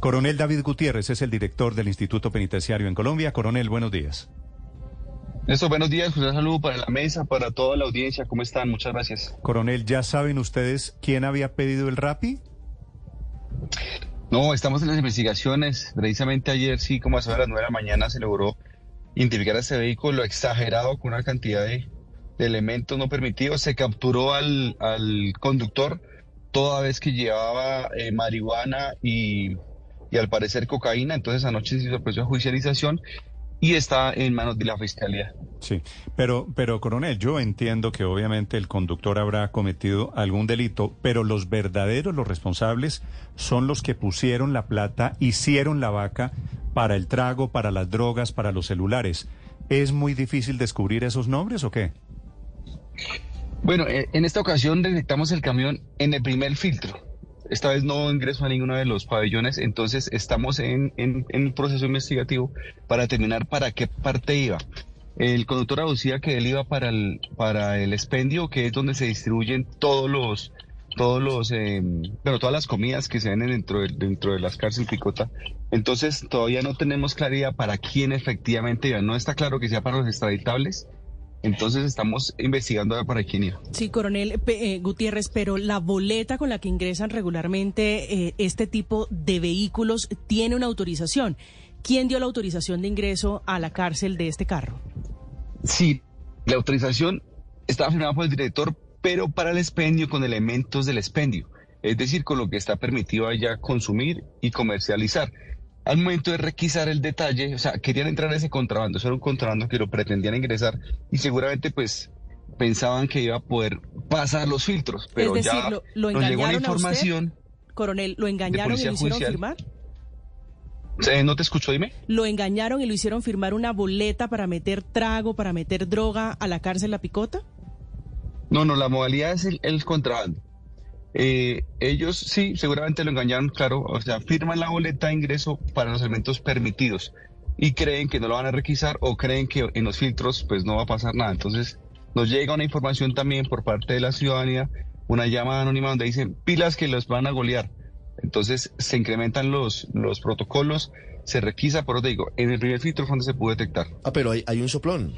Coronel David Gutiérrez es el director del Instituto Penitenciario en Colombia. Coronel, buenos días. Néstor, buenos días. Un saludo para la mesa, para toda la audiencia. ¿Cómo están? Muchas gracias. Coronel, ¿ya saben ustedes quién había pedido el RAPI? No, estamos en las investigaciones. Precisamente ayer, sí, como a las nueve de la mañana, se logró identificar a ese vehículo exagerado con una cantidad de, de elementos no permitidos. Se capturó al, al conductor toda vez que llevaba eh, marihuana y, y, al parecer cocaína. Entonces anoche se hizo el proceso de judicialización y está en manos de la fiscalía. Sí, pero, pero coronel, yo entiendo que obviamente el conductor habrá cometido algún delito, pero los verdaderos, los responsables, son los que pusieron la plata, hicieron la vaca para el trago, para las drogas, para los celulares. ¿Es muy difícil descubrir esos nombres o qué? Bueno, en esta ocasión detectamos el camión en el primer filtro. Esta vez no ingreso a ninguno de los pabellones, entonces estamos en, en, un proceso investigativo para determinar para qué parte iba. El conductor aducía que él iba para el, para el expendio, que es donde se distribuyen todos los, todos los, eh, bueno, todas las comidas que se venden dentro de, dentro de las cárceles Picota. Entonces todavía no tenemos claridad para quién efectivamente iba. No está claro que sea para los extraditables, entonces estamos investigando para quién iba. Sí, coronel eh, Gutiérrez, pero la boleta con la que ingresan regularmente eh, este tipo de vehículos tiene una autorización. ¿Quién dio la autorización de ingreso a la cárcel de este carro? Sí, la autorización estaba firmada por el director, pero para el expendio con elementos del expendio, es decir, con lo que está permitido allá consumir y comercializar al momento de requisar el detalle, o sea, querían entrar a ese contrabando, eso era un contrabando que lo pretendían ingresar y seguramente pues pensaban que iba a poder pasar los filtros, pero es decir, ya lo, lo nos llegó la información. usted, coronel, ¿lo engañaron y lo hicieron judicial. firmar? Eh, ¿No te escucho, dime? ¿Lo engañaron y lo hicieron firmar una boleta para meter trago, para meter droga a la cárcel La Picota? No, no, la modalidad es el, el contrabando. Eh, ellos sí, seguramente lo engañaron, claro, o sea, firman la boleta de ingreso para los elementos permitidos y creen que no lo van a requisar o creen que en los filtros pues no va a pasar nada. Entonces nos llega una información también por parte de la ciudadanía, una llamada anónima donde dicen pilas que los van a golear. Entonces se incrementan los, los protocolos, se requisa, por eso te digo, en el primer filtro fue donde se pudo detectar. Ah, pero hay, hay un soplón.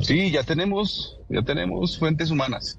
Sí, ya tenemos, ya tenemos fuentes humanas.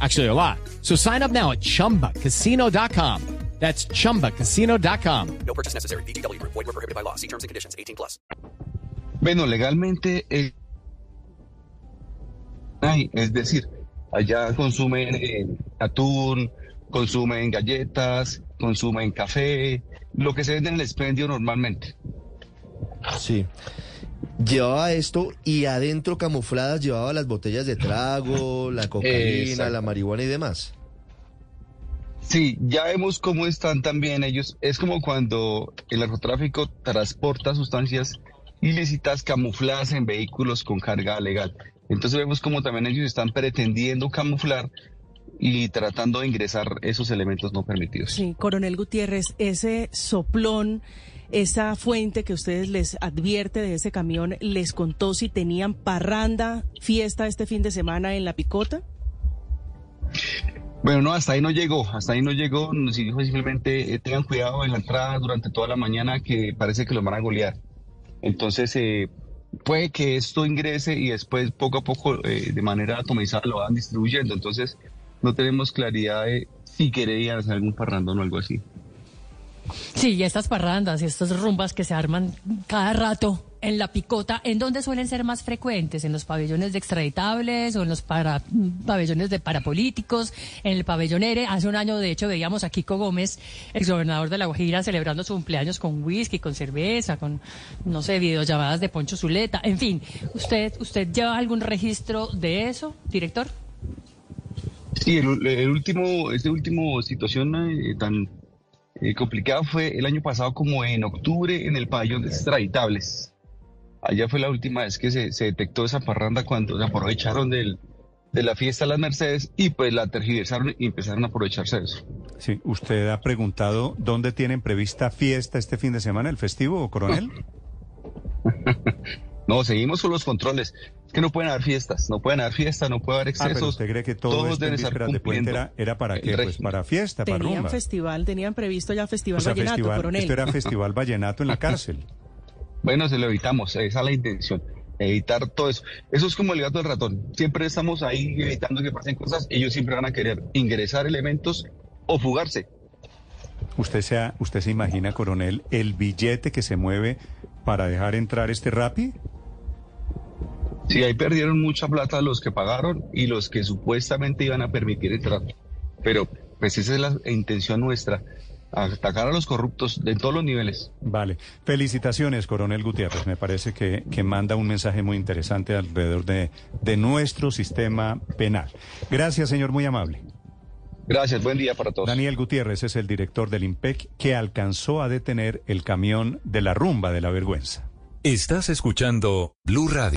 Actually, a lot. So sign up now at chumbacasino.com. That's chumbacasino.com. No purchase necessary. VGW Group. Void were prohibited by law. See terms and conditions. 18 plus. Bueno, legalmente, eh, ay, es decir, allá consumen eh, atún, consumen galletas, consumen café, lo que se vende en el expendio normalmente. Sí. Llevaba esto y adentro camufladas llevaba las botellas de trago, la cocaína, la marihuana y demás. Sí, ya vemos cómo están también ellos. Es como cuando el narcotráfico transporta sustancias ilícitas camufladas en vehículos con carga legal. Entonces vemos como también ellos están pretendiendo camuflar y tratando de ingresar esos elementos no permitidos. Sí, coronel Gutiérrez, ese soplón, esa fuente que ustedes les advierte de ese camión, ¿les contó si tenían parranda, fiesta este fin de semana en La Picota? Bueno, no, hasta ahí no llegó, hasta ahí no llegó, nos dijo simplemente eh, tengan cuidado en la entrada durante toda la mañana que parece que los van a golear. Entonces, eh, puede que esto ingrese y después poco a poco eh, de manera atomizada lo van distribuyendo. Entonces, no tenemos claridad de si querían hacer algún parrandón o algo así. Sí, y estas parrandas y estas rumbas que se arman cada rato en la picota, ¿en dónde suelen ser más frecuentes? ¿En los pabellones de extraditables o en los para, pabellones de parapolíticos? En el pabellón ERE, hace un año de hecho veíamos a Kiko Gómez, el gobernador de La Guajira, celebrando su cumpleaños con whisky, con cerveza, con, no sé, videollamadas de Poncho Zuleta. En fin, ¿usted, usted lleva algún registro de eso, director? Sí, el, el último, esta último situación eh, tan eh, complicada fue el año pasado como en octubre en el pabellón de extraditables. Allá fue la última vez que se, se detectó esa parranda cuando se aprovecharon del, de la fiesta de las Mercedes y pues la tergiversaron y empezaron a aprovecharse de eso. Sí, usted ha preguntado dónde tienen prevista fiesta este fin de semana, el festivo, coronel. no, seguimos con los controles. Es que no pueden haber fiestas, no pueden haber fiestas, no puede haber Ah, pero excesos. usted cree que todo Todos esto en deben estar de era, era para qué? Pues para fiesta, para Tenían rumba. festival, tenían previsto ya festival O sea, vallenato, festival, coronel. esto era festival vallenato en la cárcel. Bueno, se lo evitamos, esa es la intención, evitar todo eso. Eso es como el gato del ratón. Siempre estamos ahí evitando que pasen cosas, ellos siempre van a querer ingresar elementos o fugarse. ¿Usted se, ha- ¿Usted se imagina, coronel, el billete que se mueve para dejar entrar este rapi? Sí, ahí perdieron mucha plata los que pagaron y los que supuestamente iban a permitir entrar. Pero pues esa es la intención nuestra, atacar a los corruptos de todos los niveles. Vale. Felicitaciones, coronel Gutiérrez. Me parece que, que manda un mensaje muy interesante alrededor de, de nuestro sistema penal. Gracias, señor, muy amable. Gracias, buen día para todos. Daniel Gutiérrez es el director del IMPEC que alcanzó a detener el camión de la rumba de la vergüenza. Estás escuchando Blue Radio.